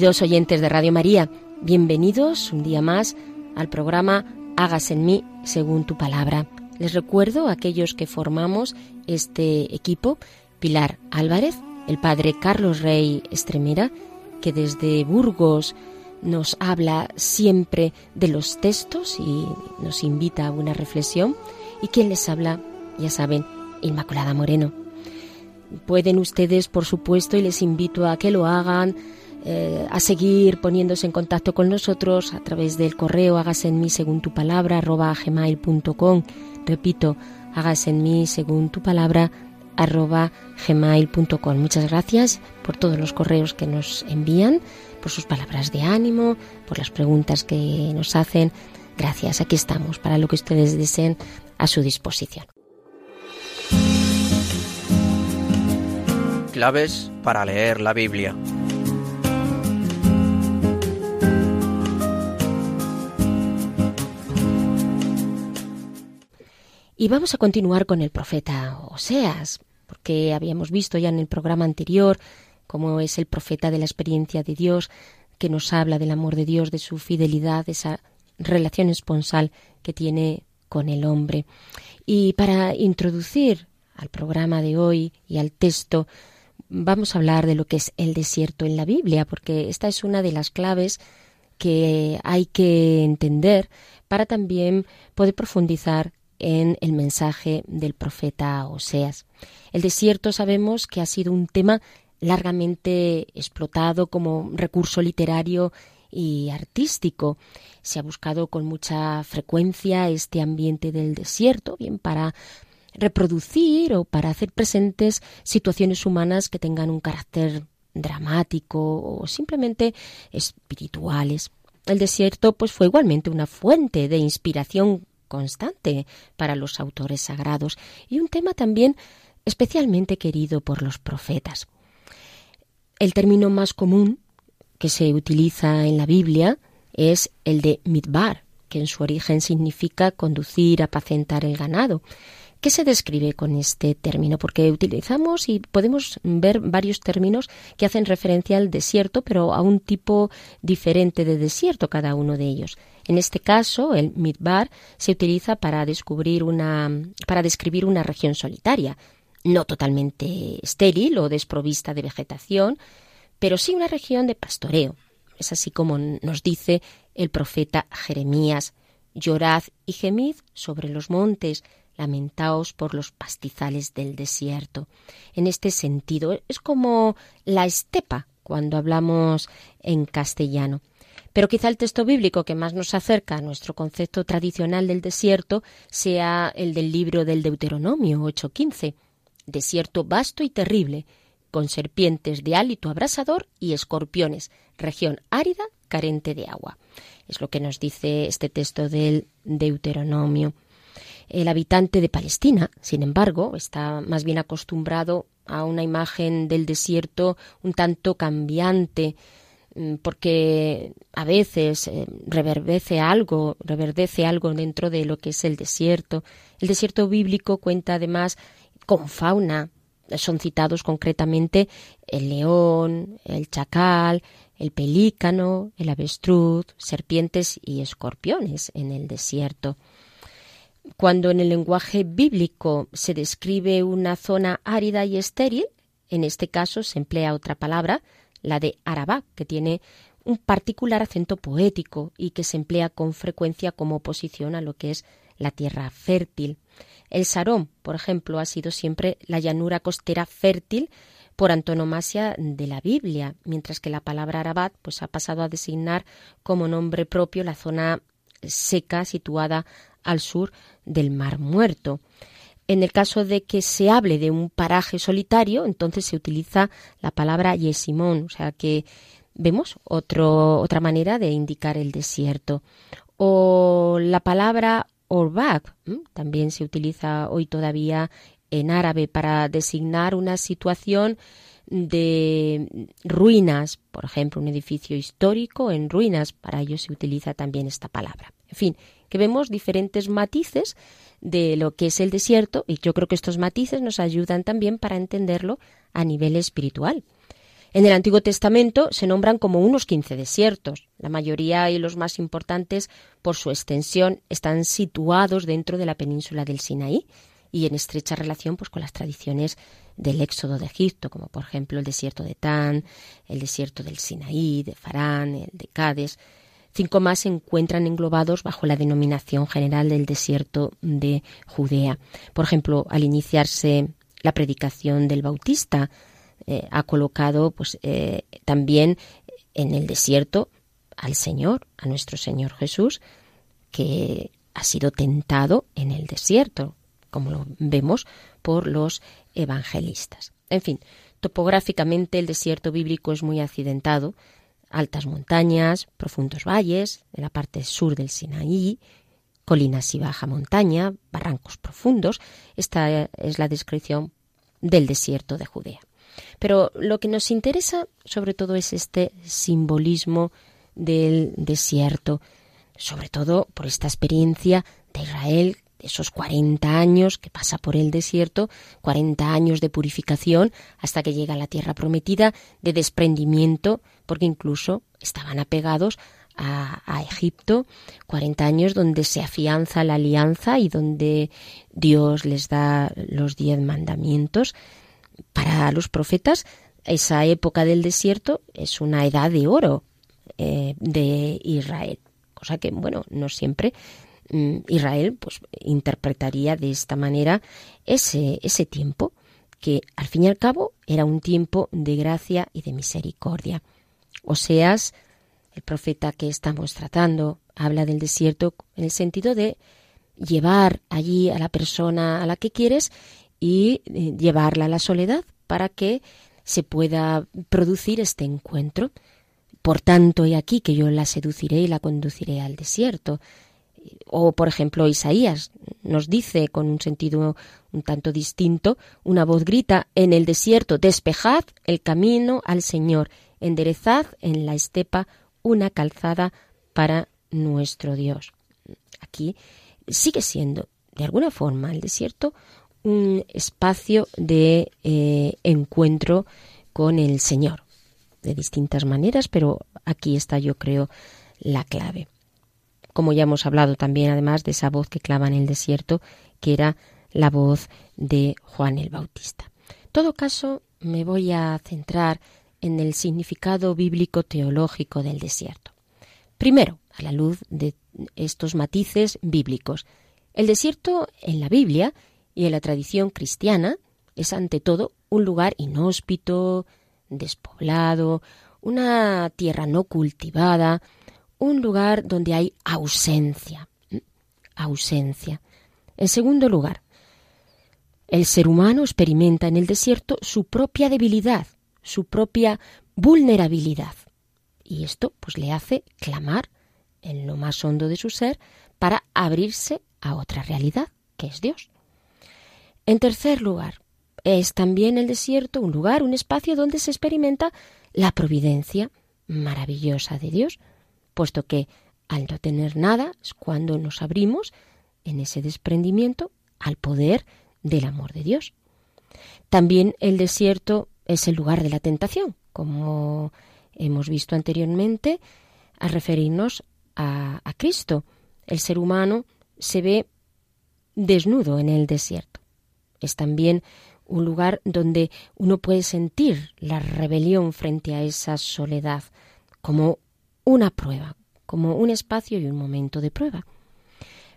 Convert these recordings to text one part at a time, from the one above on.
Queridos oyentes de Radio María, bienvenidos un día más al programa Hágase en mí según tu palabra. Les recuerdo a aquellos que formamos este equipo, Pilar Álvarez, el padre Carlos Rey Estremera, que desde Burgos nos habla siempre de los textos y nos invita a una reflexión, y quien les habla, ya saben, Inmaculada Moreno. Pueden ustedes, por supuesto, y les invito a que lo hagan, eh, a seguir poniéndose en contacto con nosotros a través del correo hágase en mí según tu palabra arroba gmail.com repito hágase en mí según tu palabra arroba gmail.com muchas gracias por todos los correos que nos envían por sus palabras de ánimo por las preguntas que nos hacen. Gracias aquí estamos para lo que ustedes deseen a su disposición. Claves para leer la Biblia. Y vamos a continuar con el profeta Oseas, porque habíamos visto ya en el programa anterior cómo es el profeta de la experiencia de Dios, que nos habla del amor de Dios, de su fidelidad, de esa relación esponsal que tiene con el hombre. Y para introducir al programa de hoy y al texto, vamos a hablar de lo que es el desierto en la Biblia, porque esta es una de las claves que hay que entender para también poder profundizar en el mensaje del profeta Oseas. El desierto sabemos que ha sido un tema largamente explotado como recurso literario y artístico. Se ha buscado con mucha frecuencia este ambiente del desierto, bien para reproducir o para hacer presentes situaciones humanas que tengan un carácter dramático o simplemente espirituales. El desierto pues fue igualmente una fuente de inspiración constante para los autores sagrados y un tema también especialmente querido por los profetas. El término más común que se utiliza en la Biblia es el de midbar, que en su origen significa conducir, apacentar el ganado. ¿Qué se describe con este término? Porque utilizamos y podemos ver varios términos que hacen referencia al desierto, pero a un tipo diferente de desierto cada uno de ellos. En este caso, el midbar se utiliza para descubrir una para describir una región solitaria, no totalmente estéril o desprovista de vegetación, pero sí una región de pastoreo. Es así como nos dice el profeta Jeremías: Llorad y gemid sobre los montes, lamentaos por los pastizales del desierto. En este sentido, es como la estepa cuando hablamos en castellano. Pero quizá el texto bíblico que más nos acerca a nuestro concepto tradicional del desierto sea el del libro del Deuteronomio 8:15. Desierto vasto y terrible, con serpientes de hálito abrasador y escorpiones, región árida carente de agua. Es lo que nos dice este texto del Deuteronomio. El habitante de Palestina, sin embargo, está más bien acostumbrado a una imagen del desierto un tanto cambiante, mm, porque a veces eh, reverdece algo, reverdece algo dentro de lo que es el desierto. El desierto bíblico cuenta además con fauna son citados concretamente el león, el chacal, el pelícano, el avestruz, serpientes y escorpiones en el desierto. Cuando en el lenguaje bíblico se describe una zona árida y estéril, en este caso se emplea otra palabra, la de Arabá, que tiene un particular acento poético y que se emplea con frecuencia como oposición a lo que es la tierra fértil. El Sarón, por ejemplo, ha sido siempre la llanura costera fértil por antonomasia de la Biblia, mientras que la palabra Arabat pues, ha pasado a designar como nombre propio la zona seca situada al sur del Mar Muerto. En el caso de que se hable de un paraje solitario, entonces se utiliza la palabra yesimón, o sea que vemos otra manera de indicar el desierto. O la palabra orbak también se utiliza hoy todavía en árabe para designar una situación de ruinas, por ejemplo, un edificio histórico en ruinas, para ello se utiliza también esta palabra. En fin, que vemos diferentes matices de lo que es el desierto y yo creo que estos matices nos ayudan también para entenderlo a nivel espiritual. En el Antiguo Testamento se nombran como unos 15 desiertos. La mayoría y los más importantes por su extensión están situados dentro de la península del Sinaí y en estrecha relación pues, con las tradiciones del éxodo de Egipto, como por ejemplo el desierto de Tan, el desierto del Sinaí, de Farán, el de Cádiz. Cinco más se encuentran englobados bajo la denominación general del desierto de Judea. Por ejemplo, al iniciarse la predicación del Bautista, eh, ha colocado pues, eh, también en el desierto al Señor, a nuestro Señor Jesús, que ha sido tentado en el desierto, como lo vemos por los evangelistas. En fin, topográficamente el desierto bíblico es muy accidentado, altas montañas, profundos valles, en la parte sur del Sinaí, colinas y baja montaña, barrancos profundos. Esta es la descripción del desierto de Judea. Pero lo que nos interesa sobre todo es este simbolismo del desierto, sobre todo por esta experiencia de Israel esos 40 años que pasa por el desierto, 40 años de purificación hasta que llega a la tierra prometida, de desprendimiento, porque incluso estaban apegados a, Egipto, 40 años donde se afianza la alianza y donde Dios les da los diez mandamientos. Para los profetas, esa época del desierto es una edad de oro eh, de Israel, cosa que, bueno, no siempre Israel pues interpretaría de esta manera ese, ese tiempo que al fin y al cabo era un tiempo de gracia y de misericordia. Oseas, el profeta que estamos tratando, habla del desierto en el sentido de llevar allí a la persona a la que quieres y eh, llevarla a la soledad para que se pueda producir este encuentro. Por tanto, he aquí que yo la seduciré y la conduciré al desierto. O, por ejemplo, Isaías nos dice con un sentido un tanto distinto, una voz grita en el desierto, despejad el camino al Señor, enderezad en la estepa una calzada para nuestro Dios. Aquí sigue siendo, de alguna forma, el desierto un espacio de eh, encuentro con el Señor, de distintas maneras, pero aquí está, yo creo, la clave como ya hemos hablado también además de esa voz que clama en el desierto, que era la voz de Juan el Bautista. En todo caso, me voy a centrar en el significado bíblico teológico del desierto. Primero, a la luz de estos matices bíblicos. El desierto en la Biblia y en la tradición cristiana es ante todo un lugar inhóspito, despoblado, una tierra no cultivada, un lugar donde hay ausencia. Ausencia. En segundo lugar, el ser humano experimenta en el desierto su propia debilidad, su propia vulnerabilidad. Y esto pues le hace clamar en lo más hondo de su ser para abrirse a otra realidad, que es Dios. En tercer lugar, es también el desierto un lugar, un espacio donde se experimenta la providencia maravillosa de Dios, puesto que al no tener nada es cuando nos abrimos en ese desprendimiento al poder del amor de Dios. También el desierto es el lugar de la tentación, como hemos visto anteriormente, a referirnos a, a Cristo. El ser humano se ve desnudo en el desierto. Es también un lugar donde uno puede sentir la rebelión frente a esa soledad como una prueba, como un espacio y un momento de prueba.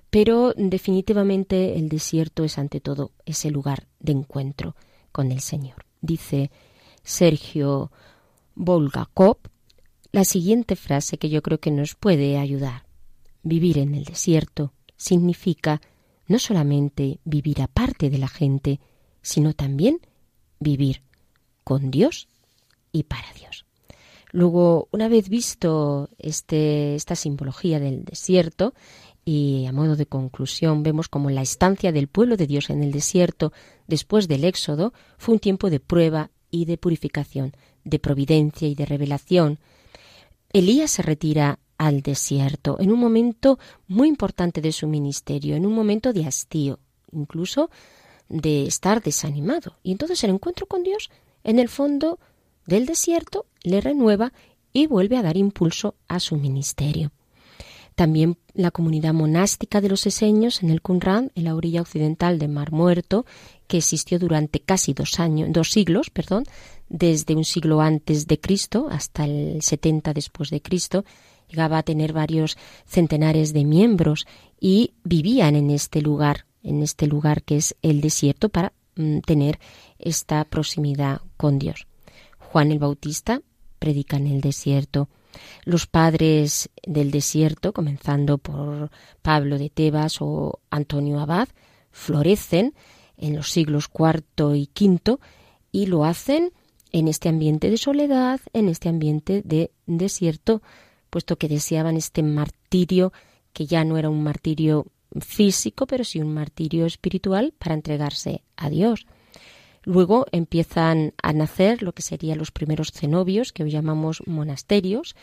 Pero definitivamente el desierto es ante todo ese lugar de encuentro con el Señor. Dice Sergio Volgakov la siguiente frase que yo creo que nos puede ayudar. Vivir en el desierto significa no solamente vivir aparte de la gente, sino también vivir con Dios y para Dios. Luego, una vez visto este, esta simbología del desierto, y a modo de conclusión vemos como la estancia del pueblo de Dios en el desierto después del Éxodo fue un tiempo de prueba y de purificación, de providencia y de revelación. Elías se retira al desierto en un momento muy importante de su ministerio, en un momento de hastío, incluso de estar desanimado. Y entonces el encuentro con Dios, en el fondo del desierto, le renueva y vuelve a dar impulso a su ministerio. También la comunidad monástica de los eseños en el Qumran, en la orilla occidental del Mar Muerto, que existió durante casi dos años, dos siglos, perdón, desde un siglo antes de Cristo hasta el 70 después de Cristo, llegaba a tener varios centenares de miembros y vivían en este lugar en este lugar que es el desierto para mm, tener esta proximidad con Dios. Juan el Bautista predica en el desierto. Los padres del desierto, comenzando por Pablo de Tebas o Antonio Abad, florecen en los siglos IV y V y lo hacen en este ambiente de soledad, en este ambiente de desierto, puesto que deseaban este martirio que ya no era un martirio físico, pero sí un martirio espiritual para entregarse a Dios. Luego empiezan a nacer lo que serían los primeros cenobios, que hoy llamamos monasterios,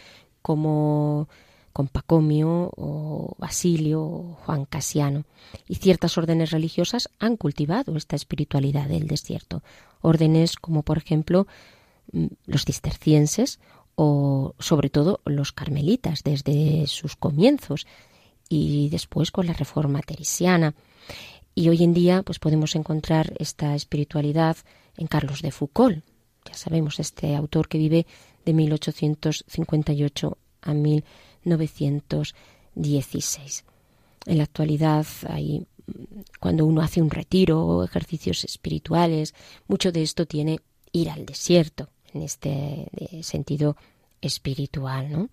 como Compacomio o Basilio o Juan Casiano. Y ciertas órdenes religiosas han cultivado esta espiritualidad del desierto. Órdenes como, por ejemplo, mm, los cistercienses o sobre todo los carmelitas desde sus comienzos y después con la reforma teresiana. Y hoy en día pues podemos encontrar esta espiritualidad en Carlos de Foucault. Ya sabemos, este autor que vive de 1858 a 1916. En la actualidad hay cuando uno hace un retiro o ejercicios espirituales, mucho de esto tiene ir al desierto en este eh, sentido espiritual, ¿no?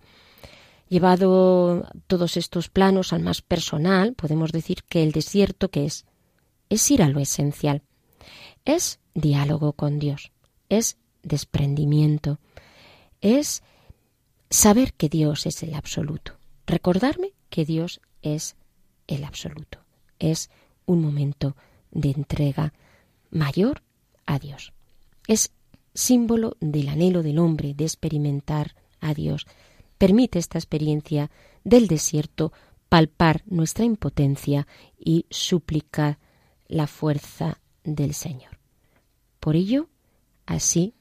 Llevado todos estos planos al más personal, podemos decir que el desierto que es es ir a lo esencial. Es diálogo con Dios, es desprendimiento, es saber que Dios es el absoluto, recordarme que Dios es el absoluto. Es un momento de entrega mayor a Dios. Es símbolo del anhelo del hombre de experimentar a Dios, permite esta experiencia del desierto palpar nuestra impotencia y suplicar la fuerza del Señor. Por ello, así,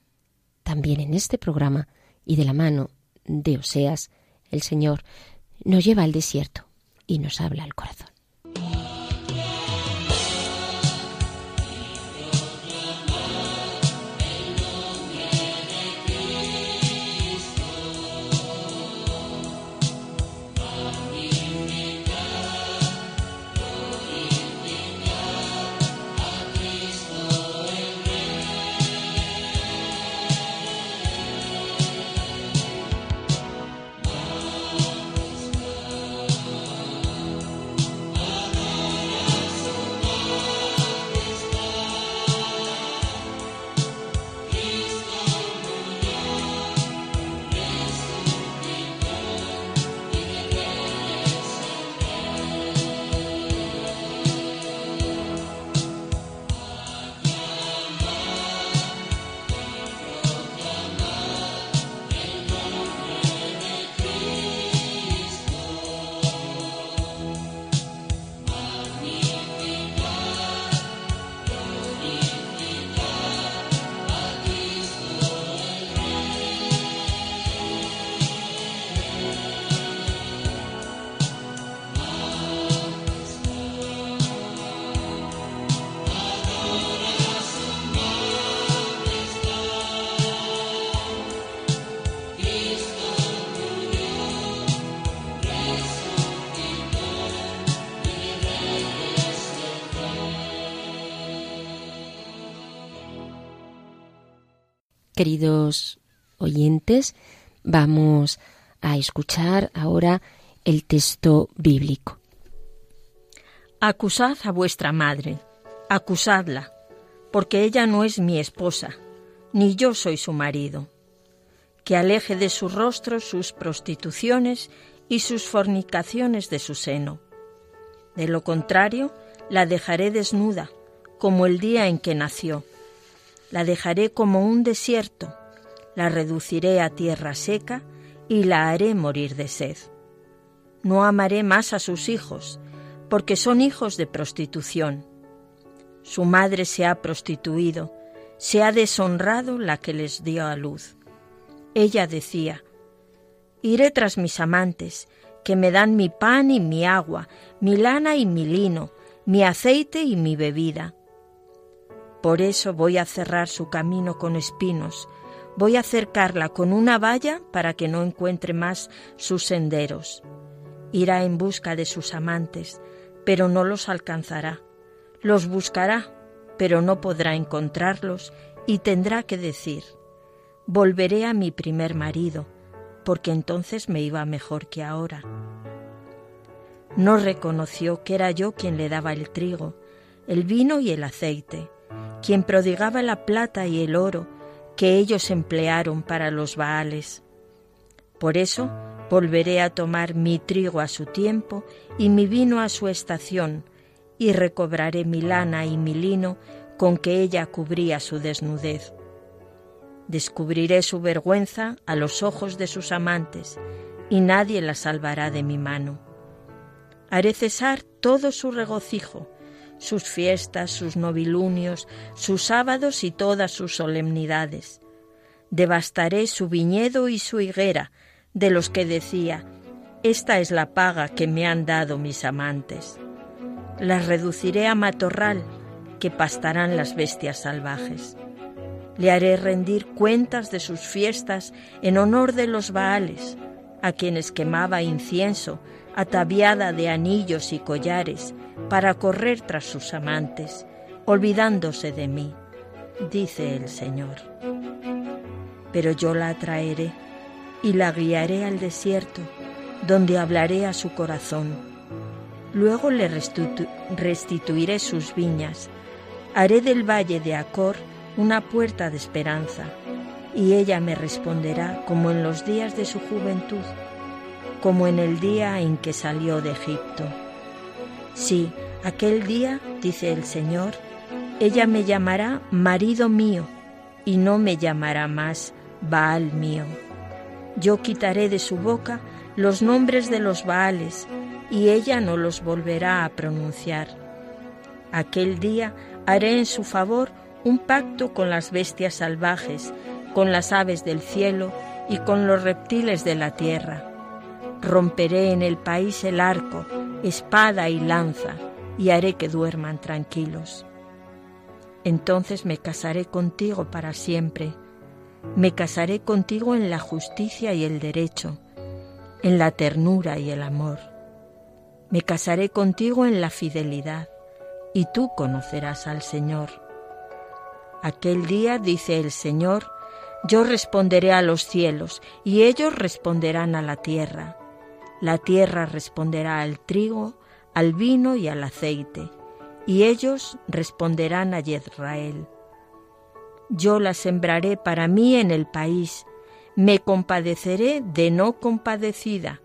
también en este programa y de la mano de Oseas, el Señor nos lleva al desierto y nos habla al corazón. Queridos oyentes, vamos a escuchar ahora el texto bíblico. Acusad a vuestra madre, acusadla, porque ella no es mi esposa, ni yo soy su marido. Que aleje de su rostro sus prostituciones y sus fornicaciones de su seno. De lo contrario, la dejaré desnuda, como el día en que nació. La dejaré como un desierto, la reduciré a tierra seca y la haré morir de sed. No amaré más a sus hijos, porque son hijos de prostitución. Su madre se ha prostituido, se ha deshonrado la que les dio a luz. Ella decía, Iré tras mis amantes, que me dan mi pan y mi agua, mi lana y mi lino, mi aceite y mi bebida. Por eso voy a cerrar su camino con espinos, voy a cercarla con una valla para que no encuentre más sus senderos. Irá en busca de sus amantes, pero no los alcanzará. Los buscará, pero no podrá encontrarlos y tendrá que decir, volveré a mi primer marido, porque entonces me iba mejor que ahora. No reconoció que era yo quien le daba el trigo, el vino y el aceite, quien prodigaba la plata y el oro que ellos emplearon para los Baales. Por eso volveré a tomar mi trigo a su tiempo y mi vino a su estación, y recobraré mi lana y mi lino con que ella cubría su desnudez. Descubriré su vergüenza a los ojos de sus amantes, y nadie la salvará de mi mano. Haré cesar todo su regocijo, sus fiestas, sus novilunios, sus sábados y todas sus solemnidades. Devastaré su viñedo y su higuera, de los que decía, Esta es la paga que me han dado mis amantes. Las reduciré a matorral, que pastarán las bestias salvajes. Le haré rendir cuentas de sus fiestas en honor de los Baales, a quienes quemaba incienso, ataviada de anillos y collares, para correr tras sus amantes, olvidándose de mí, dice el Señor. Pero yo la atraeré y la guiaré al desierto, donde hablaré a su corazón. Luego le restituiré sus viñas, haré del valle de Acor una puerta de esperanza, y ella me responderá como en los días de su juventud, como en el día en que salió de Egipto. Sí, aquel día, dice el Señor, ella me llamará marido mío y no me llamará más Baal mío. Yo quitaré de su boca los nombres de los Baales y ella no los volverá a pronunciar. Aquel día haré en su favor un pacto con las bestias salvajes, con las aves del cielo y con los reptiles de la tierra. Romperé en el país el arco, espada y lanza, y haré que duerman tranquilos. Entonces me casaré contigo para siempre, me casaré contigo en la justicia y el derecho, en la ternura y el amor. Me casaré contigo en la fidelidad, y tú conocerás al Señor. Aquel día, dice el Señor, yo responderé a los cielos, y ellos responderán a la tierra. La tierra responderá al trigo, al vino y al aceite, y ellos responderán a Israel. Yo la sembraré para mí en el país, me compadeceré de no compadecida,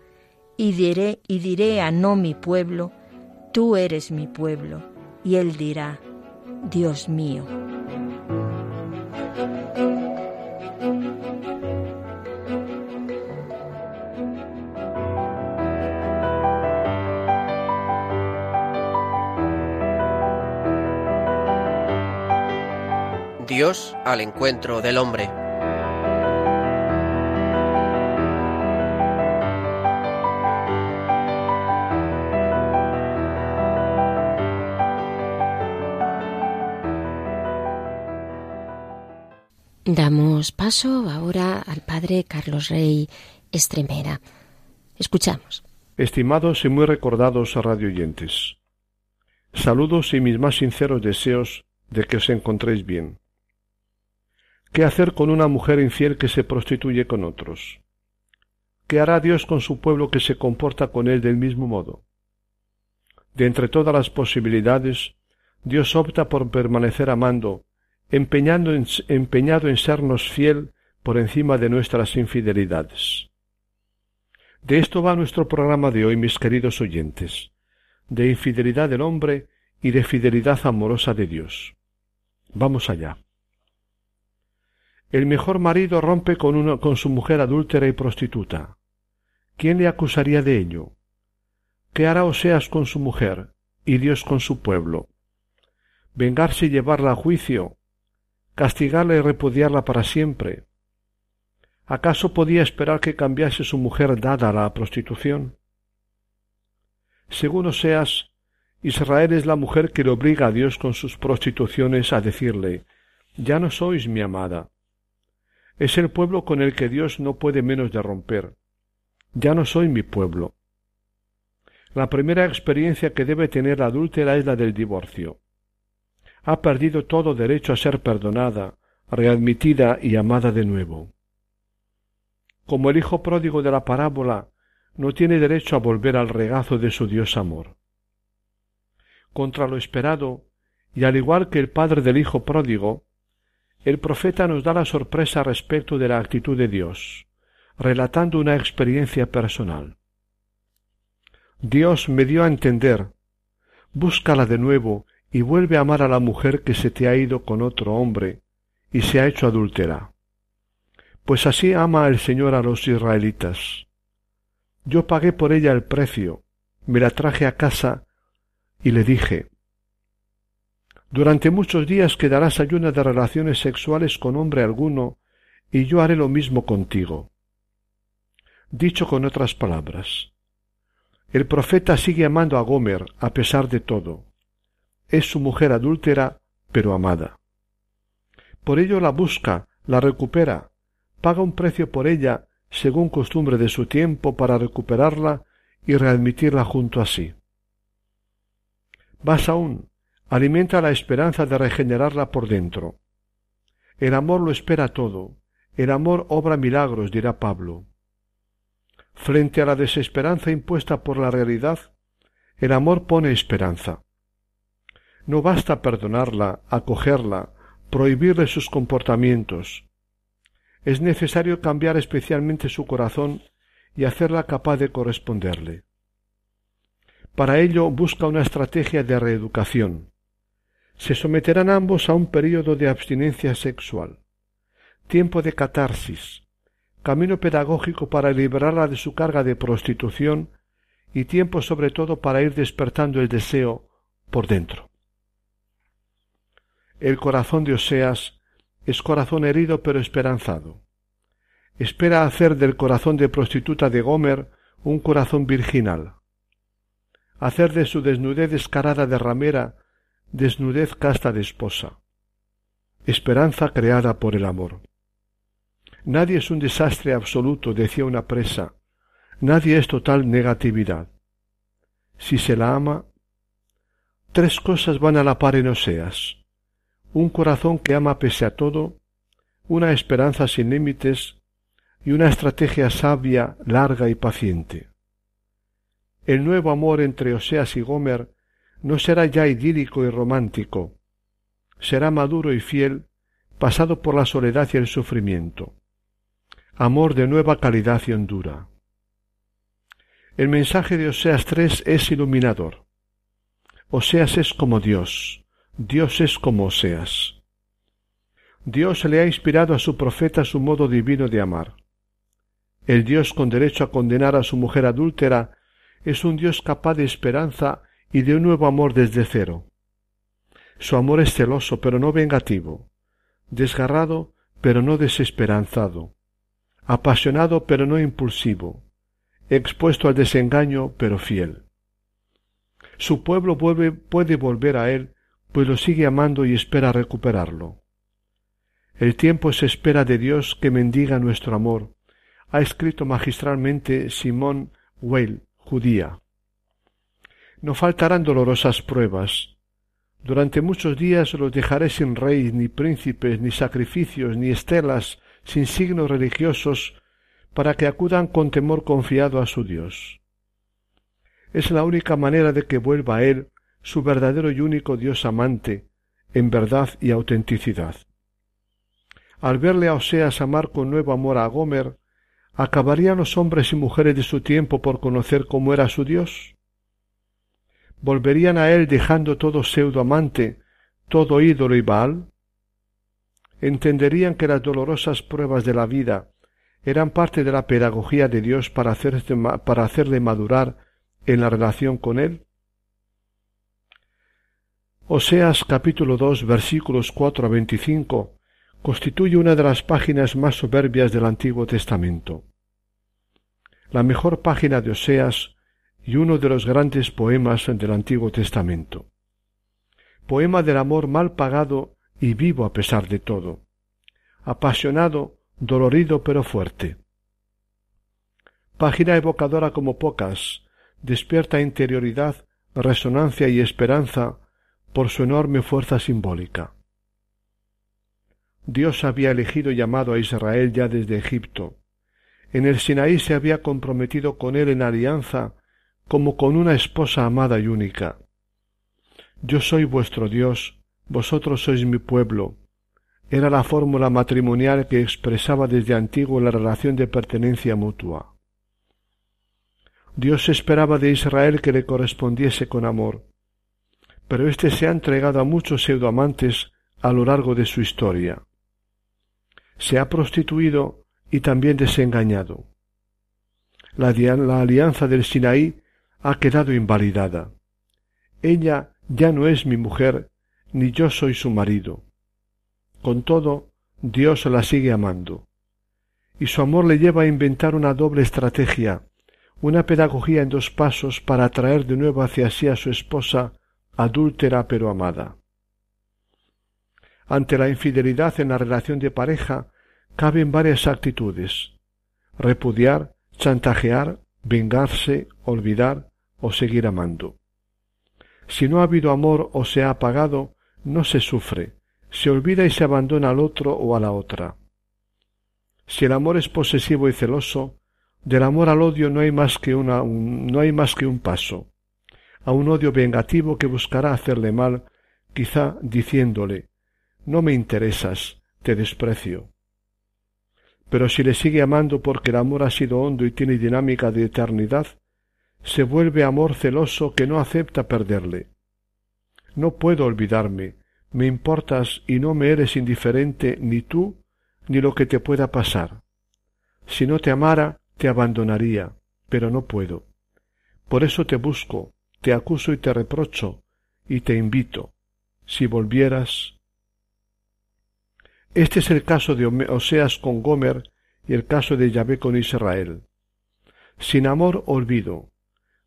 y diré, y diré a no mi pueblo, tú eres mi pueblo, y él dirá, Dios mío. Dios al encuentro del hombre. Damos paso ahora al padre Carlos Rey Estremera. Escuchamos. Estimados y muy recordados radioyentes, saludos y mis más sinceros deseos de que os encontréis bien. ¿Qué hacer con una mujer infiel que se prostituye con otros? ¿Qué hará Dios con su pueblo que se comporta con él del mismo modo? De entre todas las posibilidades, Dios opta por permanecer amando, empeñando empeñado en sernos fiel por encima de nuestras infidelidades. De esto va nuestro programa de hoy, mis queridos oyentes, de infidelidad del hombre y de fidelidad amorosa de Dios. Vamos allá. El mejor marido rompe con, con su mujer adúltera y prostituta. ¿Quién le acusaría de ello? ¿Qué hará Oseas con su mujer y Dios con su pueblo? ¿Vengarse y llevarla a juicio? ¿Castigarla y repudiarla para siempre? ¿Acaso podía esperar que cambiase su mujer dada a la prostitución? Según Oseas, Israel es la mujer que le obliga a Dios con sus prostituciones a decirle Ya no sois mi amada. Es el pueblo con el que Dios no puede menos de romper. Ya no soy mi pueblo. La primera experiencia que debe tener la adúltera es la del divorcio. Ha perdido todo derecho a ser perdonada, readmitida y amada de nuevo. Como el hijo pródigo de la parábola, no tiene derecho a volver al regazo de su Dios amor. Contra lo esperado, y al igual que el padre del hijo pródigo, el profeta nos da la sorpresa respecto de la actitud de Dios, relatando una experiencia personal. Dios me dio a entender, búscala de nuevo y vuelve a amar a la mujer que se te ha ido con otro hombre y se ha hecho adúltera. Pues así ama el Señor a los israelitas. Yo pagué por ella el precio, me la traje a casa y le dije, Durante muchos días quedarás ayuna de relaciones sexuales con hombre alguno, y yo haré lo mismo contigo. Dicho con otras palabras, el profeta sigue amando a Gomer a pesar de todo. Es su mujer adúltera, pero amada. Por ello la busca, la recupera, paga un precio por ella según costumbre de su tiempo para recuperarla y readmitirla junto a sí. Más aún, alimenta la esperanza de regenerarla por dentro. El amor lo espera todo, el amor obra milagros, dirá Pablo. Frente a la desesperanza impuesta por la realidad, el amor pone esperanza. No basta perdonarla, acogerla, prohibirle sus comportamientos, es necesario cambiar especialmente su corazón y hacerla capaz de corresponderle. Para ello busca una estrategia de reeducación. Se someterán ambos a un período de abstinencia sexual, tiempo de catarsis, camino pedagógico para liberarla de su carga de prostitución y tiempo sobre todo para ir despertando el deseo por dentro. El corazón de Oseas es corazón herido pero esperanzado. Espera hacer del corazón de prostituta de Gomer un corazón virginal. Hacer de su desnudez descarada de ramera desnudez casta de esposa. Esperanza creada por el amor. Nadie es un desastre absoluto, decía una presa. Nadie es total negatividad. Si se la ama, tres cosas van a la par en Oseas un corazón que ama pese a todo, una esperanza sin límites y una estrategia sabia, larga y paciente. El nuevo amor entre Oseas y Gomer no será ya idílico y romántico, será maduro y fiel, pasado por la soledad y el sufrimiento. Amor de nueva calidad y hondura. El mensaje de Oseas tres es iluminador. Oseas es como Dios, Dios es como seas. Dios le ha inspirado a su profeta su modo divino de amar. El Dios con derecho a condenar a su mujer adúltera es un Dios capaz de esperanza y de un nuevo amor desde cero. Su amor es celoso pero no vengativo, desgarrado pero no desesperanzado, apasionado pero no impulsivo, expuesto al desengaño pero fiel. Su pueblo puede volver a él pues lo sigue amando y espera recuperarlo. El tiempo es espera de Dios que mendiga nuestro amor, ha escrito magistralmente Simón Weil, judía. No faltarán dolorosas pruebas. Durante muchos días los dejaré sin rey, ni príncipes, ni sacrificios, ni estelas, sin signos religiosos, para que acudan con temor confiado a su Dios. Es la única manera de que vuelva a Él, su verdadero y único Dios amante, en verdad y autenticidad. Al verle a Oseas amar con nuevo amor a Gomer, ¿acabarían los hombres y mujeres de su tiempo por conocer cómo era su Dios? ¿Volverían a él dejando todo pseudo amante, todo ídolo y Baal? ¿Entenderían que las dolorosas pruebas de la vida eran parte de la pedagogía de Dios para, hacerle madurar en la relación con Él? Oseas capítulo 2 versículos 4 a 25 constituye una de las páginas más soberbias del Antiguo Testamento. La mejor página de Oseas y uno de los grandes poemas del Antiguo Testamento. Poema del amor mal pagado y vivo a pesar de todo. Apasionado, dolorido pero fuerte. Página evocadora como pocas, despierta interioridad, resonancia y esperanza por su enorme fuerza simbólica. Dios había elegido y llamado a Israel ya desde Egipto. En el Sinaí se había comprometido con él en alianza como con una esposa amada y única. Yo soy vuestro Dios, vosotros sois mi pueblo. Era la fórmula matrimonial que expresaba desde antiguo la relación de pertenencia mutua. Dios esperaba de Israel que le correspondiese con amor, pero éste se ha entregado a muchos pseudoamantes a lo largo de su historia se ha prostituido y también desengañado. La, alianza del Sinaí ha quedado invalidada. Ella ya no es mi mujer, ni yo soy su marido. Con todo, Dios la sigue amando. Y su amor le lleva a inventar una doble estrategia, una pedagogía en dos pasos para atraer de nuevo hacia sí a su esposa, adúltera pero amada. Ante la infidelidad en la relación de pareja caben varias actitudes repudiar, chantajear, vengarse, olvidar o seguir amando. Si no ha habido amor o se ha apagado, no se sufre, se olvida y se abandona al otro o a la otra. Si el amor es posesivo y celoso, del amor al odio no hay más que una, un, no hay más que un paso, a un odio vengativo que buscará hacerle mal, quizá diciéndole no me interesas, te desprecio. Pero si le sigue amando porque el amor ha sido hondo y tiene dinámica de eternidad, se vuelve amor celoso que no acepta perderle. No puedo olvidarme, me importas y no me eres indiferente ni tú ni lo que te pueda pasar. Si no te amara, te abandonaría, pero no puedo. Por eso te busco, te acuso y te reprocho, y te invito. Si volvieras, este es el caso de Oseas con Gomer y el caso de Yahvé con Israel. Sin amor, olvido.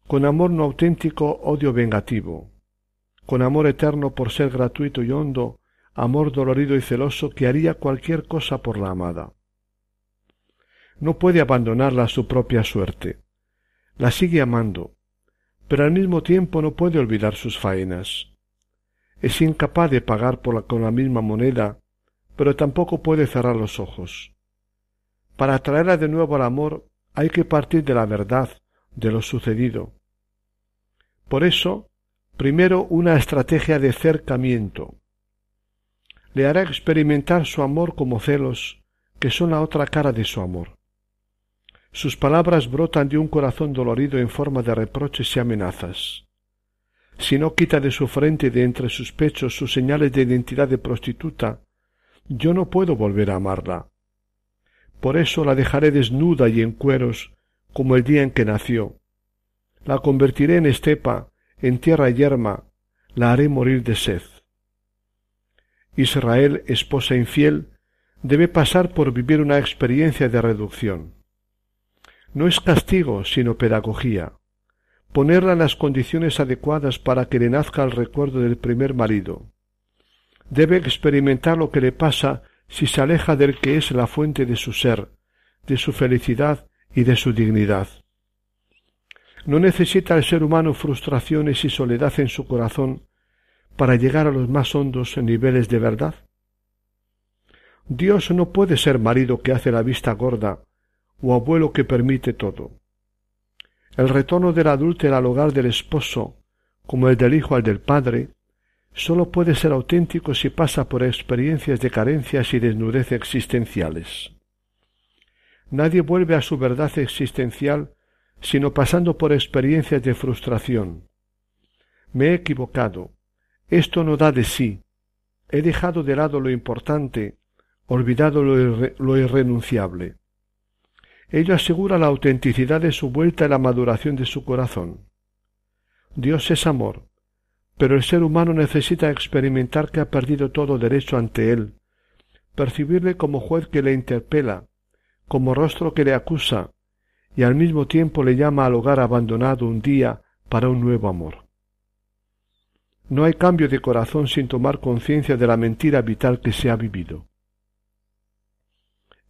Con amor no auténtico, odio vengativo. Con amor eterno por ser gratuito y hondo, amor dolorido y celoso que haría cualquier cosa por la amada. No puede abandonarla a su propia suerte. La sigue amando, pero al mismo tiempo no puede olvidar sus faenas. Es incapaz de pagar por la, con la misma moneda pero tampoco puede cerrar los ojos. Para atraerla de nuevo al amor hay que partir de la verdad, de lo sucedido. Por eso, primero una estrategia de cercamiento. Le hará experimentar su amor como celos, que son la otra cara de su amor. Sus palabras brotan de un corazón dolorido en forma de reproches y amenazas. Si no quita de su frente y de entre sus pechos sus señales de identidad de prostituta, yo no puedo volver a amarla. Por eso la dejaré desnuda y en cueros, como el día en que nació. La convertiré en estepa, en tierra yerma, la haré morir de sed. Israel, esposa infiel, debe pasar por vivir una experiencia de reducción. No es castigo, sino pedagogía. Ponerla en las condiciones adecuadas para que le nazca el recuerdo del primer marido debe experimentar lo que le pasa si se aleja del que es la fuente de su ser, de su felicidad y de su dignidad. No necesita el ser humano frustraciones y soledad en su corazón para llegar a los más hondos niveles de verdad? Dios no puede ser marido que hace la vista gorda o abuelo que permite todo. El retorno del adúltero al hogar del esposo, como el del hijo al del padre, sólo puede ser auténtico si pasa por experiencias de carencias y desnudez existenciales. Nadie vuelve a su verdad existencial sino pasando por experiencias de frustración. Me he equivocado. Esto no da de sí. He dejado de lado lo importante, olvidado lo, irrenunciable. Ello asegura la autenticidad de su vuelta y la maduración de su corazón. Dios es amor, pero el ser humano necesita experimentar que ha perdido todo derecho ante él, percibirle como juez que le interpela, como rostro que le acusa, y al mismo tiempo le llama al hogar abandonado un día para un nuevo amor. No hay cambio de corazón sin tomar conciencia de la mentira vital que se ha vivido.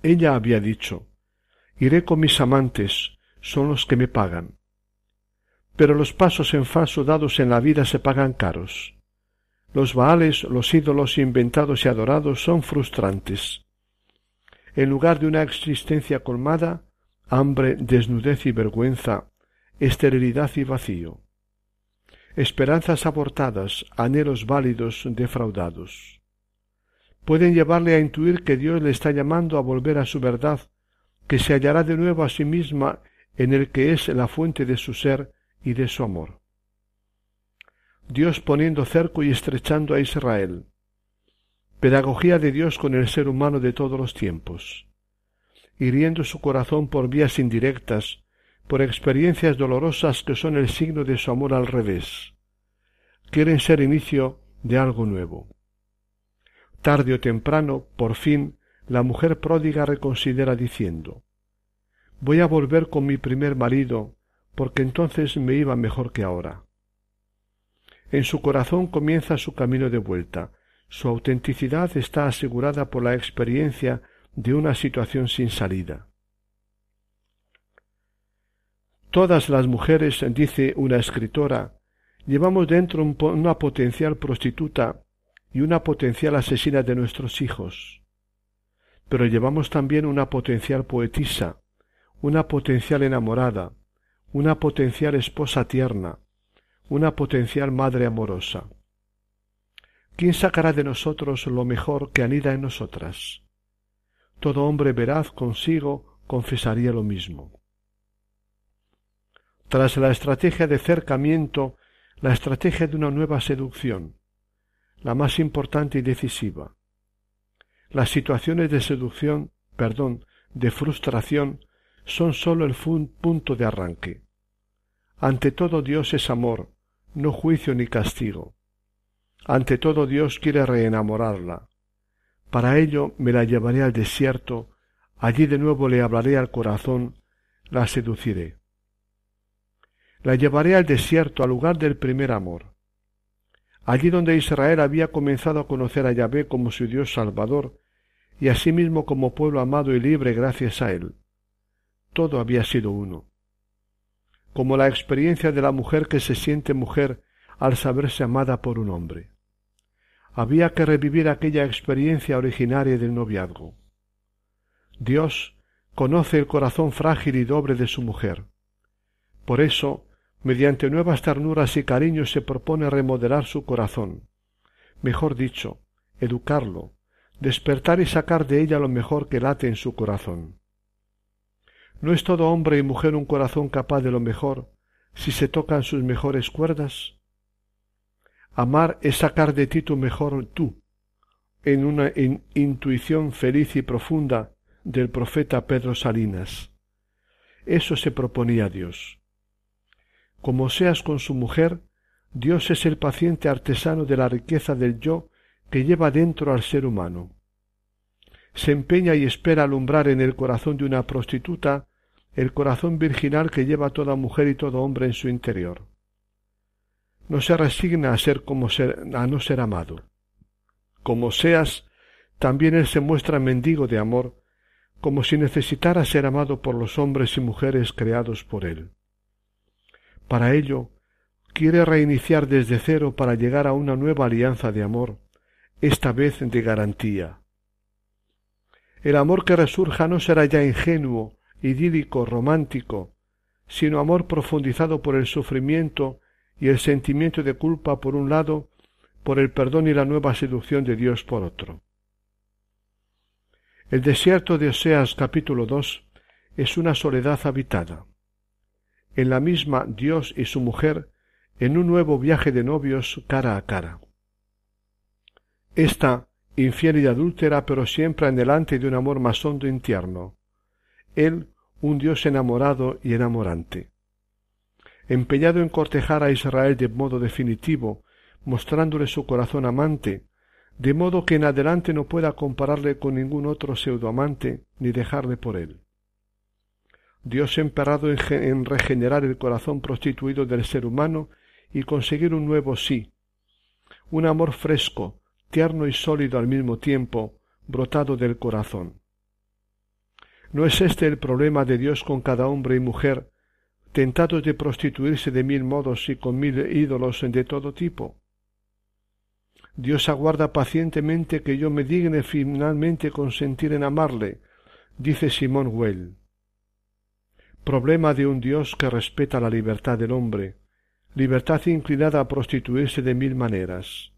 Ella había dicho, Iré con mis amantes, son los que me pagan. Pero los pasos en falso dados en la vida se pagan caros. Los baales, los ídolos inventados y adorados son frustrantes. En lugar de una existencia colmada, hambre, desnudez y vergüenza, esterilidad y vacío. Esperanzas abortadas, anhelos válidos defraudados. Pueden llevarle a intuir que Dios le está llamando a volver a su verdad, que se hallará de nuevo a sí misma en el que es la fuente de su ser y de su amor. Dios poniendo cerco y estrechando a Israel. Pedagogía de Dios con el ser humano de todos los tiempos hiriendo su corazón por vías indirectas, por experiencias dolorosas que son el signo de su amor al revés. Quieren ser inicio de algo nuevo. Tarde o temprano, por fin, la mujer pródiga reconsidera diciendo Voy a volver con mi primer marido, porque entonces me iba mejor que ahora. En su corazón comienza su camino de vuelta. Su autenticidad está asegurada por la experiencia de una situación sin salida. Todas las mujeres, dice una escritora, llevamos dentro una potencial prostituta y una potencial asesina de nuestros hijos, pero llevamos también una potencial poetisa, una potencial enamorada, una potencial esposa tierna, una potencial madre amorosa. ¿Quién sacará de nosotros lo mejor que anida en nosotras? Todo hombre veraz consigo confesaría lo mismo. Tras la estrategia de cercamiento, la estrategia de una nueva seducción, la más importante y decisiva. Las situaciones de seducción, perdón, de frustración, son sólo el punto de arranque. Ante todo Dios es amor, no juicio ni castigo. Ante todo Dios quiere reenamorarla. Para ello me la llevaré al desierto, allí de nuevo le hablaré al corazón, la seduciré. La llevaré al desierto, al lugar del primer amor. Allí donde Israel había comenzado a conocer a Yahvé como su Dios Salvador, y asimismo como pueblo amado y libre gracias a él. Todo había sido uno. Como la experiencia de la mujer que se siente mujer al saberse amada por un hombre. Había que revivir aquella experiencia originaria del noviazgo. Dios conoce el corazón frágil y doble de su mujer. Por eso, mediante nuevas ternuras y cariños se propone remodelar su corazón, mejor dicho, educarlo, despertar y sacar de ella lo mejor que late en su corazón. ¿No es todo hombre y mujer un corazón capaz de lo mejor si se tocan sus mejores cuerdas? Amar es sacar de ti tu mejor tú, en una intuición feliz y profunda del profeta Pedro Salinas. Eso se proponía Dios. Como seas con su mujer, Dios es el paciente artesano de la riqueza del yo que lleva dentro al ser humano. Se empeña y espera alumbrar en el corazón de una prostituta el corazón virginal que lleva toda mujer y todo hombre en su interior no se resigna a ser como ser, a no ser amado. Como seas, también él se muestra mendigo de amor, como si necesitara ser amado por los hombres y mujeres creados por él. Para ello, quiere reiniciar desde cero para llegar a una nueva alianza de amor, esta vez de garantía. El amor que resurja no será ya ingenuo, idílico, romántico, sino amor profundizado por el sufrimiento y el sentimiento de culpa por un lado, por el perdón y la nueva seducción de Dios por otro. El desierto de Oseas capítulo 2 es una soledad habitada. En la misma Dios y su mujer en un nuevo viaje de novios cara a cara. Esta, infiel y adúltera, pero siempre en delante de un amor más hondo e tierno. Él, un Dios enamorado y enamorante. Empeñado en cortejar a Israel de modo definitivo, mostrándole su corazón amante, de modo que en adelante no pueda compararle con ningún otro pseudoamante ni dejarle por él. Dios emperrado en, regenerar el corazón prostituido del ser humano y conseguir un nuevo sí, un amor fresco, tierno y sólido al mismo tiempo, brotado del corazón. ¿No es este el problema de Dios con cada hombre y mujer, tentados de prostituirse de mil modos y con mil ídolos de todo tipo? Dios aguarda pacientemente que yo me digne finalmente consentir en amarle, dice Simón Well problema de un Dios que respeta la libertad del hombre, libertad inclinada a prostituirse de mil maneras,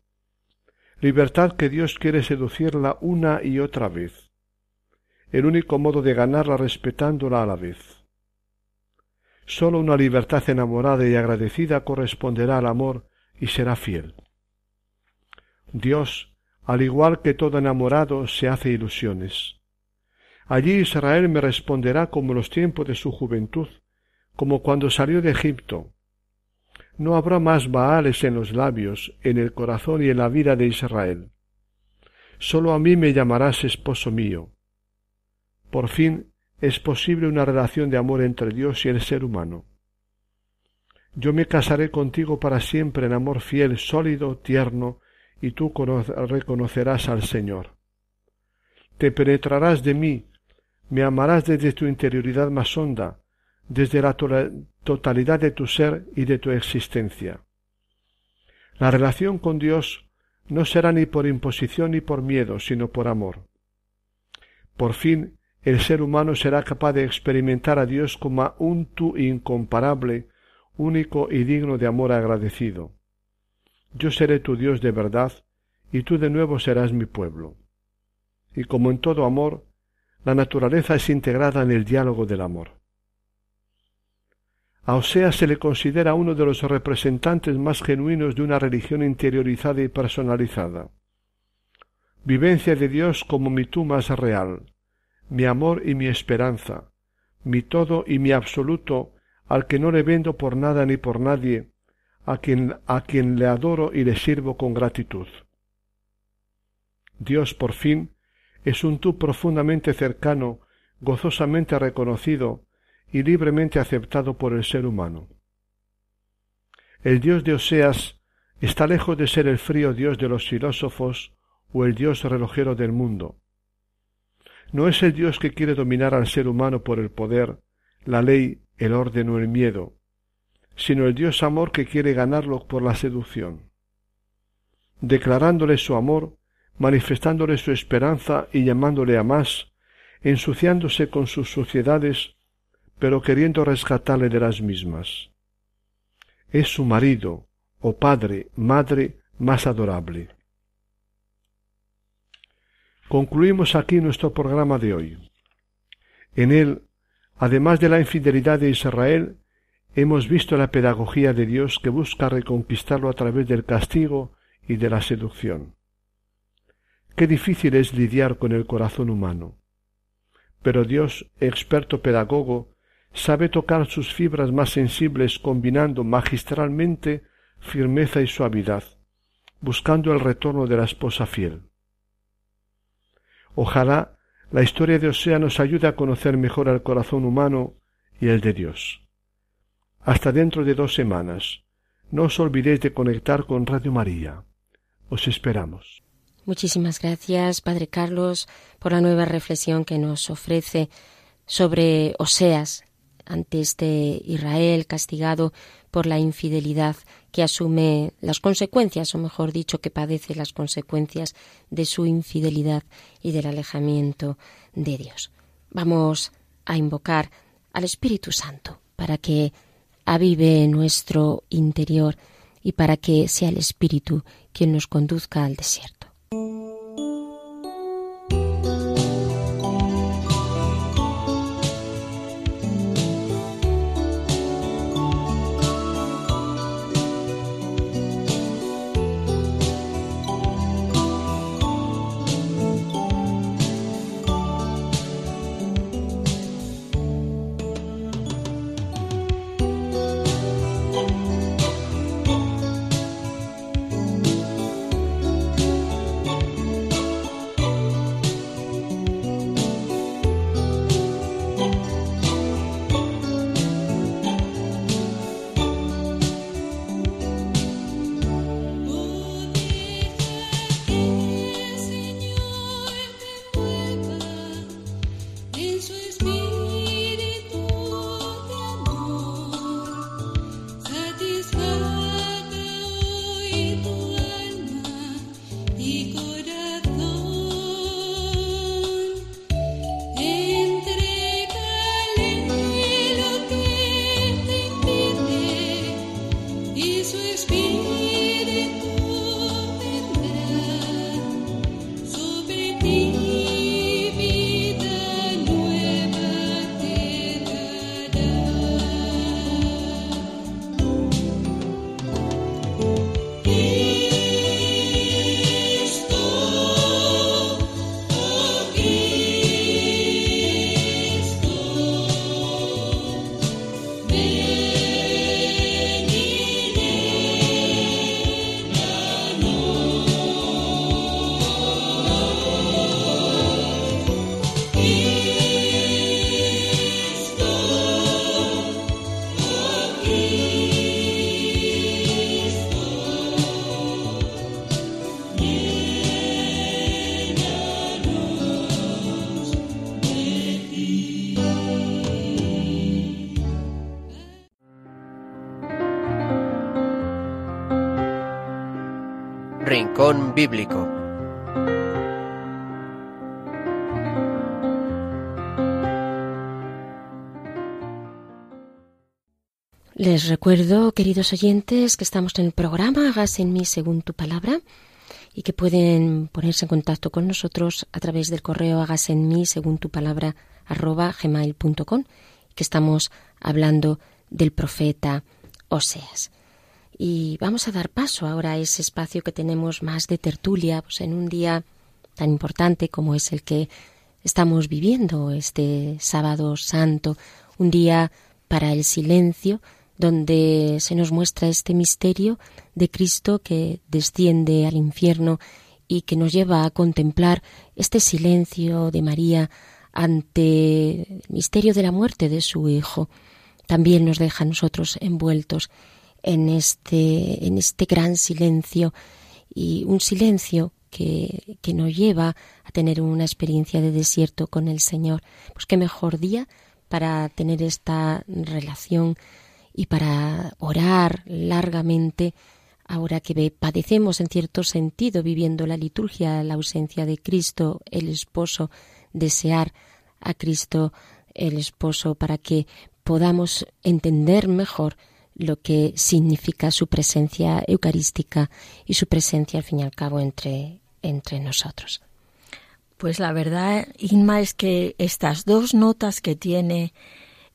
libertad que Dios quiere seducirla una y otra vez, el único modo de ganarla respetándola a la vez. Sólo una libertad enamorada y agradecida corresponderá al amor y será fiel. Dios, al igual que todo enamorado, se hace ilusiones. Allí Israel me responderá como los tiempos de su juventud, como cuando salió de Egipto. No habrá más Baales en los labios, en el corazón y en la vida de Israel. Sólo a mí me llamarás esposo mío. Por fin es posible una relación de amor entre Dios y el ser humano. Yo me casaré contigo para siempre en amor fiel, sólido, tierno, y tú reconocerás al Señor. Te penetrarás de mí, me amarás desde tu interioridad más honda, desde la totalidad de tu ser y de tu existencia. La relación con Dios no será ni por imposición ni por miedo, sino por amor. Por fin, el ser humano será capaz de experimentar a Dios como un tú incomparable, único y digno de amor agradecido. Yo seré tu Dios de verdad, y tú de nuevo serás mi pueblo. Y como en todo amor, la naturaleza es integrada en el diálogo del amor. A Oseas se le considera uno de los representantes más genuinos de una religión interiorizada y personalizada. Vivencia de Dios como mi tú más real, mi amor y mi esperanza, mi todo y mi absoluto, al que no le vendo por nada ni por nadie, a quien, a quien le adoro y le sirvo con gratitud. Dios por fin es un tú profundamente cercano, gozosamente reconocido y libremente aceptado por el ser humano. El Dios de Oseas está lejos de ser el frío Dios de los filósofos o el Dios relojero del mundo. No es el Dios que quiere dominar al ser humano por el poder, la ley, el orden o el miedo, sino el Dios amor que quiere ganarlo por la seducción. Declarándole su amor, manifestándole su esperanza y llamándole a más, ensuciándose con sus suciedades, pero queriendo rescatarle de las mismas. Es su marido, o padre, madre más adorable. Concluimos aquí nuestro programa de hoy. En él, además de la infidelidad de Israel, hemos visto la pedagogía de Dios que busca reconquistarlo a través del castigo y de la seducción. Qué difícil es lidiar con el corazón humano. Pero Dios, experto pedagogo, sabe tocar sus fibras más sensibles combinando magistralmente firmeza y suavidad, buscando el retorno de la esposa fiel. Ojalá la historia de Osea nos ayude a conocer mejor al corazón humano y el de Dios. Hasta dentro de dos semanas. No os olvidéis de conectar con Radio María. Os esperamos. Muchísimas gracias, Padre Carlos, por la nueva reflexión que nos ofrece sobre Oseas ante este Israel castigado por la infidelidad que asume las consecuencias, o mejor dicho, que padece las consecuencias de su infidelidad y del alejamiento de Dios. Vamos a invocar al Espíritu Santo para que avive nuestro interior y para que sea el Espíritu quien nos conduzca al desierto. Rincón Bíblico. Les recuerdo, queridos oyentes, que estamos en el programa Hagas en mí según tu palabra y que pueden ponerse en contacto con nosotros a través del correo hagas en mí según tu palabra arroba gmail.com que estamos hablando del profeta Oseas. Y vamos a dar paso ahora a ese espacio que tenemos más de tertulia, pues en un día tan importante como es el que estamos viviendo este sábado santo, un día para el silencio, donde se nos muestra este misterio de Cristo que desciende al infierno y que nos lleva a contemplar este silencio de María ante el misterio de la muerte de su Hijo. También nos deja a nosotros envueltos en este, en este gran silencio y un silencio que, que nos lleva a tener una experiencia de desierto con el Señor. Pues qué mejor día para tener esta relación y para orar largamente ahora que padecemos en cierto sentido viviendo la liturgia, la ausencia de Cristo, el esposo, desear a Cristo el esposo para que podamos entender mejor lo que significa su presencia eucarística y su presencia al fin y al cabo entre, entre nosotros. Pues la verdad, Inma, es que estas dos notas que tiene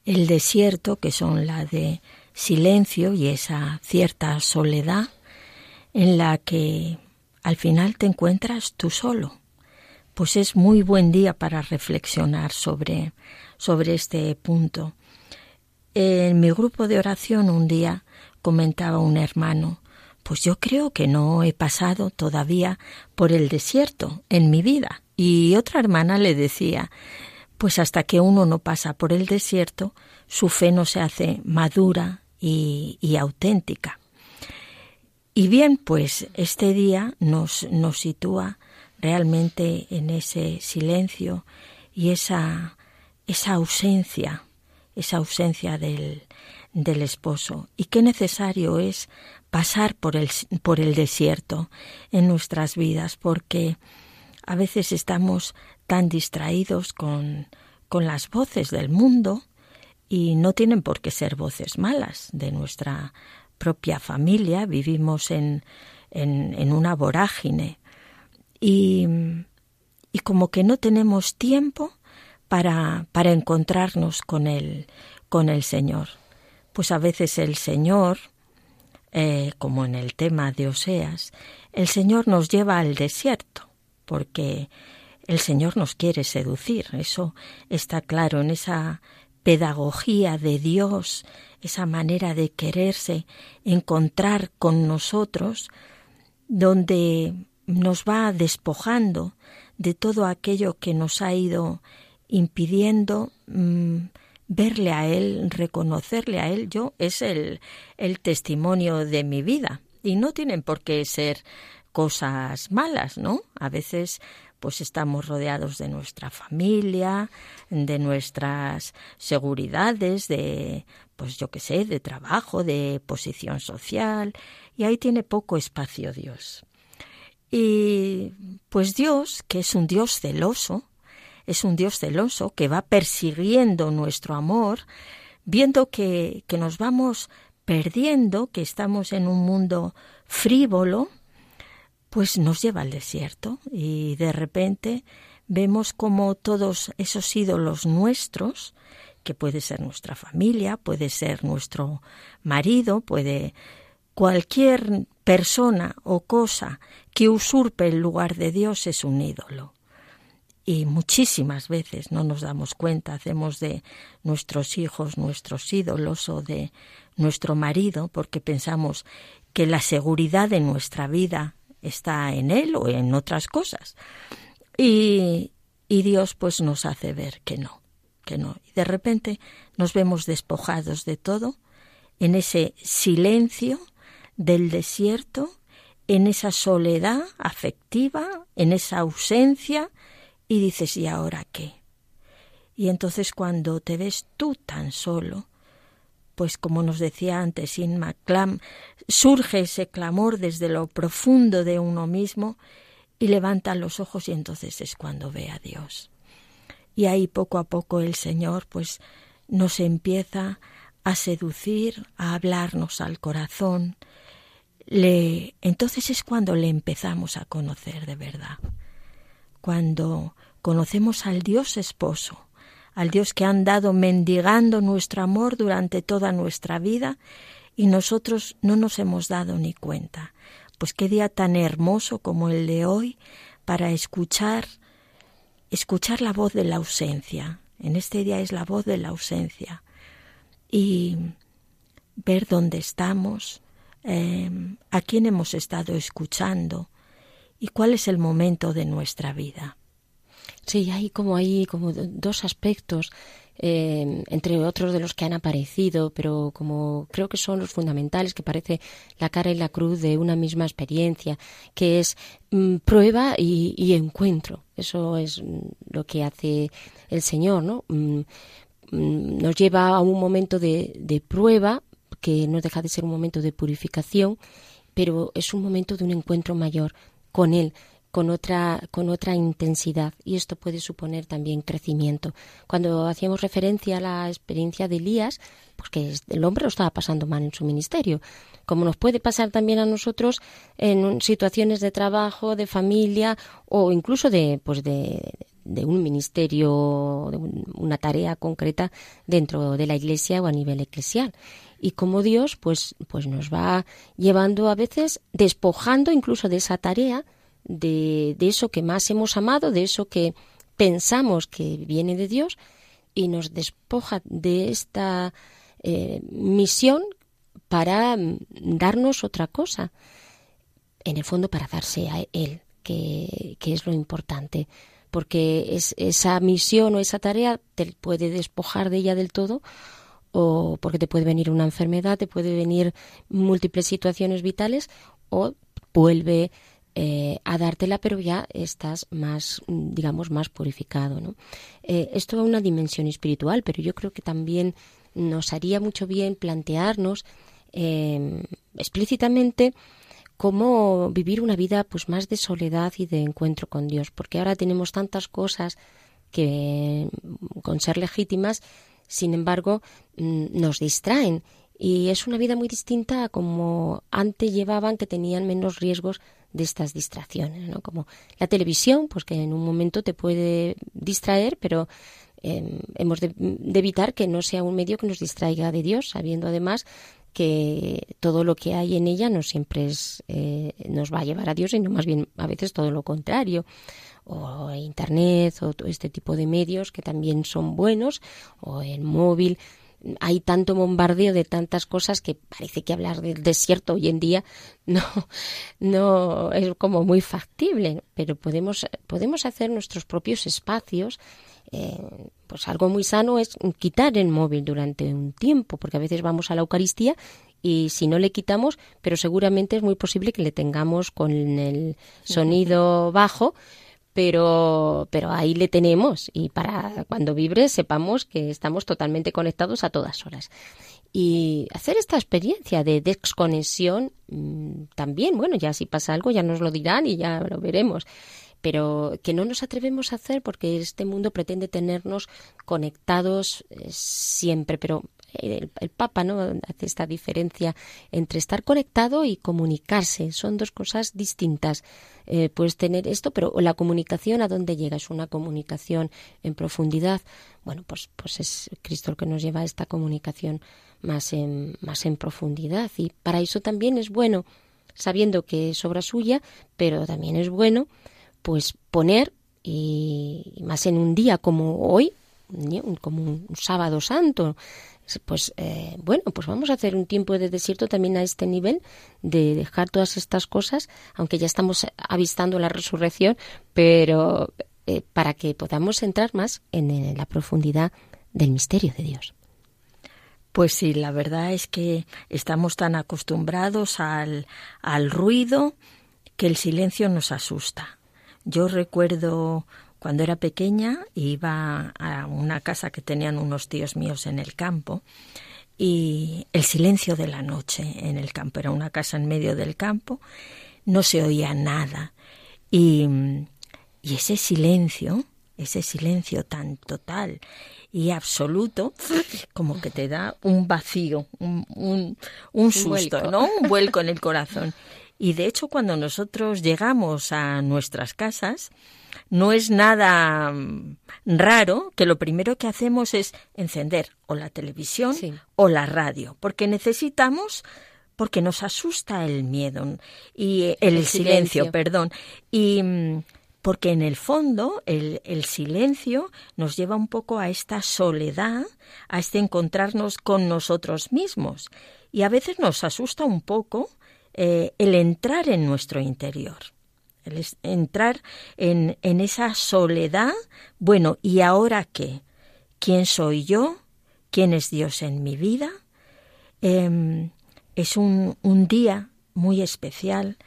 el desierto, que son la de silencio y esa cierta soledad, en la que al final te encuentras tú solo, pues es muy buen día para reflexionar sobre, sobre este punto. En mi grupo de oración un día comentaba un hermano, pues yo creo que no he pasado todavía por el desierto en mi vida. Y otra hermana le decía, pues hasta que uno no pasa por el desierto, su fe no se hace madura y, auténtica. Y bien, pues este día nos, sitúa realmente en ese silencio y esa ausencia esa ausencia del, del esposo. Y qué necesario es pasar por el, por el desierto en nuestras vidas, porque a veces estamos tan distraídos con, con las voces del mundo y no tienen por qué ser voces malas de nuestra propia familia, vivimos en, en, en una vorágine. Y, y como que no tenemos tiempo para, para encontrarnos con el, con el Señor. Pues a veces el Señor, eh, como en el tema de Oseas, el Señor nos lleva al desierto, porque el Señor nos quiere seducir. Eso está claro en esa pedagogía de Dios, esa manera de quererse encontrar con nosotros, donde nos va despojando de todo aquello que nos ha ido impidiendo mm, verle a Él, reconocerle a Él. Yo es el, el testimonio de mi vida y no tienen por qué ser cosas malas, ¿no? A veces pues estamos rodeados de nuestra familia, de nuestras seguridades, de pues yo qué sé, de trabajo, de posición social, y ahí tiene poco espacio Dios. Y pues Dios, que es un Dios celoso, es un Dios celoso que va persiguiendo nuestro amor, viendo que, que nos vamos perdiendo, que estamos en un mundo frívolo, pues nos lleva al desierto y de repente vemos como todos esos ídolos nuestros, que puede ser nuestra familia, puede ser nuestro marido, puede cualquier persona o cosa que usurpe el lugar de Dios es un ídolo. Y muchísimas veces no nos damos cuenta, hacemos de nuestros hijos nuestros ídolos o de nuestro marido porque pensamos que la seguridad de nuestra vida está en él o en otras cosas. Y, y Dios pues nos hace ver que no, que no. Y de repente nos vemos despojados de todo en ese silencio del desierto, en esa soledad afectiva, en esa ausencia, y dices, ¿y ahora qué? Y entonces cuando te ves tú tan solo, pues como nos decía antes Inma Clam, surge ese clamor desde lo profundo de uno mismo y levanta los ojos y entonces es cuando ve a Dios. Y ahí poco a poco el Señor pues nos empieza a seducir, a hablarnos al corazón. Le, entonces es cuando le empezamos a conocer de verdad. Cuando conocemos al Dios esposo, al Dios que han dado mendigando nuestro amor durante toda nuestra vida y nosotros no nos hemos dado ni cuenta. Pues qué día tan hermoso como el de hoy para escuchar escuchar la voz de la ausencia. En este día es la voz de la ausencia y ver dónde estamos, em, a quién hemos estado escuchando y cuál es el momento de nuestra vida. Sí, hay como hay como dos aspectos, eh, entre otros de los que han aparecido, pero como creo que son los fundamentales, que parece la cara y la cruz de una misma experiencia, que es mm, prueba y, encuentro. Eso es lo que hace el Señor, ¿no? Mm, mm, nos lleva a un momento de prueba que no deja de ser un momento de purificación, pero es un momento de un encuentro mayor con Él, con otra, con otra intensidad. Y esto puede suponer también crecimiento. Cuando hacíamos referencia a la experiencia de Elías, pues que el hombre lo estaba pasando mal en su ministerio, como nos puede pasar también a nosotros en situaciones de trabajo, de familia o incluso de, pues de, un ministerio, de una tarea concreta dentro de la iglesia o a nivel eclesial y como Dios pues pues nos va llevando a veces despojando incluso de esa tarea de, de eso que más hemos amado, de eso que pensamos que viene de Dios y nos despoja de esta eh, misión para mm, darnos otra cosa, en el fondo para darse a Él, que, que es lo importante, porque es, esa misión o esa tarea te puede despojar de ella del todo o porque te puede venir una enfermedad, te puede venir múltiples situaciones vitales o vuelve eh, a dártela, pero ya estás más, digamos, más purificado. ¿no? Eh, esto es una dimensión espiritual, pero yo creo que también nos haría mucho bien plantearnos eh, explícitamente cómo vivir una vida pues más de soledad y de encuentro con Dios, porque ahora tenemos tantas cosas que con ser legítimas, sin embargo, mm, nos distraen y es una vida muy distinta a como antes llevaban que tenían menos riesgos de estas distracciones, ¿no? Como la televisión, pues que en un momento te puede distraer, pero em, hemos de, evitar que no sea un medio que nos distraiga de Dios, sabiendo además que todo lo que hay en ella no siempre es, eh, nos va a llevar a Dios, sino más bien a veces todo lo contrario o Internet o todo este tipo de medios que también son buenos o el móvil. Hay tanto bombardeo de tantas cosas que parece que hablar del desierto hoy en día no, no es como muy factible, pero podemos, podemos hacer nuestros propios espacios. Eh, pues algo muy sano es quitar el móvil durante un tiempo, porque a veces vamos a la Eucaristía y si no le quitamos, pero seguramente es muy posible que le tengamos con el sonido bajo, pero, pero ahí le tenemos y para cuando vibre sepamos que estamos totalmente conectados a todas horas. Y hacer esta experiencia de desconexión mm, también, bueno, ya si pasa algo ya nos lo dirán y ya lo veremos pero que no nos atrevemos a hacer porque este mundo pretende tenernos conectados eh, siempre, pero el, Papa no hace esta diferencia entre estar conectado y comunicarse. Son dos cosas distintas. Eh, puedes tener esto, pero la comunicación a dónde llega es una comunicación en profundidad. Bueno, pues, pues es Cristo el que nos lleva a esta comunicación más en, más en profundidad. Y para eso también es bueno, sabiendo que es obra suya, pero también es bueno, pues poner, y más en un día como hoy, como un sábado santo, pues eh, bueno, pues vamos a hacer un tiempo de desierto también a este nivel, de dejar todas estas cosas, aunque ya estamos avistando la resurrección, pero eh, para que podamos entrar más en, la profundidad del misterio de Dios. Pues sí, la verdad es que estamos tan acostumbrados al, al ruido que el silencio nos asusta. Yo recuerdo cuando era pequeña iba a una casa que tenían unos tíos míos en el campo y el silencio de la noche en el campo. Era una casa en medio del campo, no se oía nada. Y, y ese silencio, ese silencio tan total y absoluto, como que te da un vacío, un, un, susto, ¿no? Un vuelco en el corazón. Y de hecho, cuando nosotros llegamos a nuestras casas, no es nada mm, raro que lo primero que hacemos es encender o la televisión o la radio, porque necesitamos porque nos asusta el miedo y el, silencio, perdón, y mm, porque en el fondo el, el, silencio nos lleva un poco a esta soledad, a este encontrarnos con nosotros mismos. Y a veces nos asusta un poco eh, el entrar en nuestro interior el entrar en, en esa soledad. Bueno, ¿y ahora qué? ¿Quién soy yo? ¿Quién es Dios en mi vida? Em, es un, un día muy especial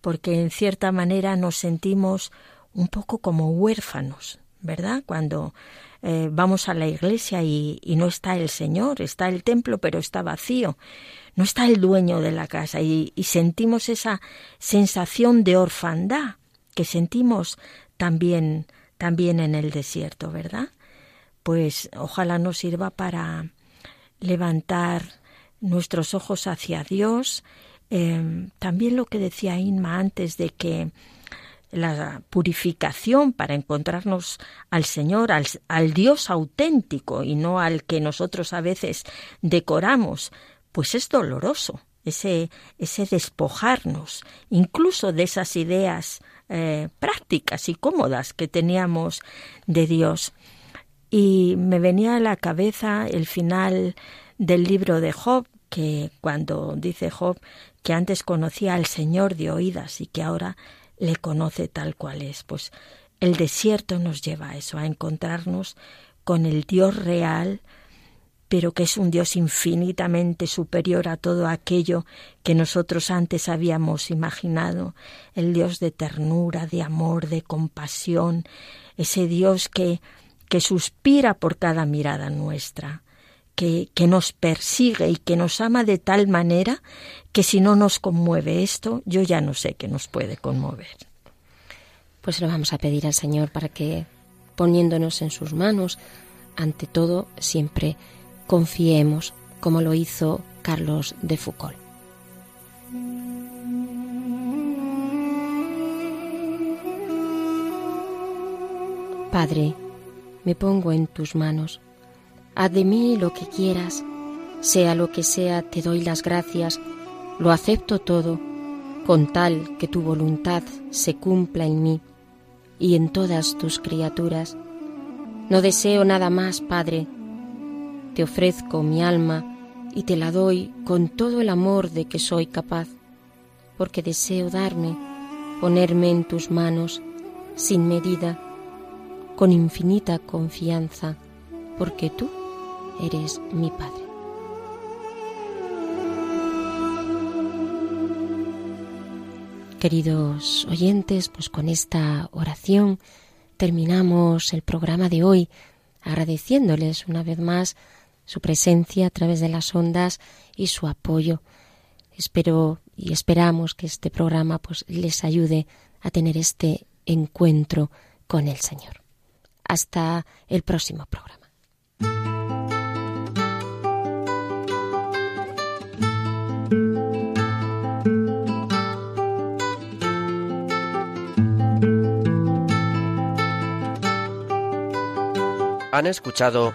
porque en cierta manera nos sentimos un poco como huérfanos, ¿verdad? Cuando eh, vamos a la iglesia y, no está el Señor, está el templo, pero está vacío no está el dueño de la casa y, sentimos esa sensación de orfandad que sentimos también, también en el desierto, ¿verdad? Pues ojalá nos sirva para levantar nuestros ojos hacia Dios. Em, también lo que decía Inma antes de que la purificación para encontrarnos al Señor, al, Dios auténtico y no al que nosotros a veces decoramos, pues es doloroso ese, ese despojarnos incluso de esas ideas eh, prácticas y cómodas que teníamos de Dios. Y me venía a la cabeza el final del libro de Job, que cuando dice Job que antes conocía al Señor de oídas y que ahora le conoce tal cual es, pues el desierto nos lleva a eso, a encontrarnos con el Dios real, pero que es un Dios infinitamente superior a todo aquello que nosotros antes habíamos imaginado, el Dios de ternura, de amor, de compasión, ese Dios que, que suspira por cada mirada nuestra, que, que, nos persigue y que nos ama de tal manera que si no nos conmueve esto, yo ya no sé qué nos puede conmover. Pues lo vamos a pedir al Señor para que, poniéndonos en sus manos, ante todo siempre confiemos, como lo hizo Carlos de Foucault. Padre, me pongo en tus manos. Haz de mí lo que quieras, sea lo que sea, te doy las gracias, lo acepto todo, con tal que tu voluntad se cumpla en mí y en todas tus criaturas. No deseo nada más, Padre. Te ofrezco mi alma y te la doy con todo el amor de que soy capaz, porque deseo darme, ponerme en tus manos, sin medida, con infinita confianza, porque tú eres mi Padre. Queridos oyentes, pues con esta oración terminamos el programa de hoy agradeciéndoles una vez más su presencia a través de las ondas y su apoyo. Espero y esperamos que este programa pues les ayude a tener este encuentro con el Señor. Hasta el próximo programa. Han escuchado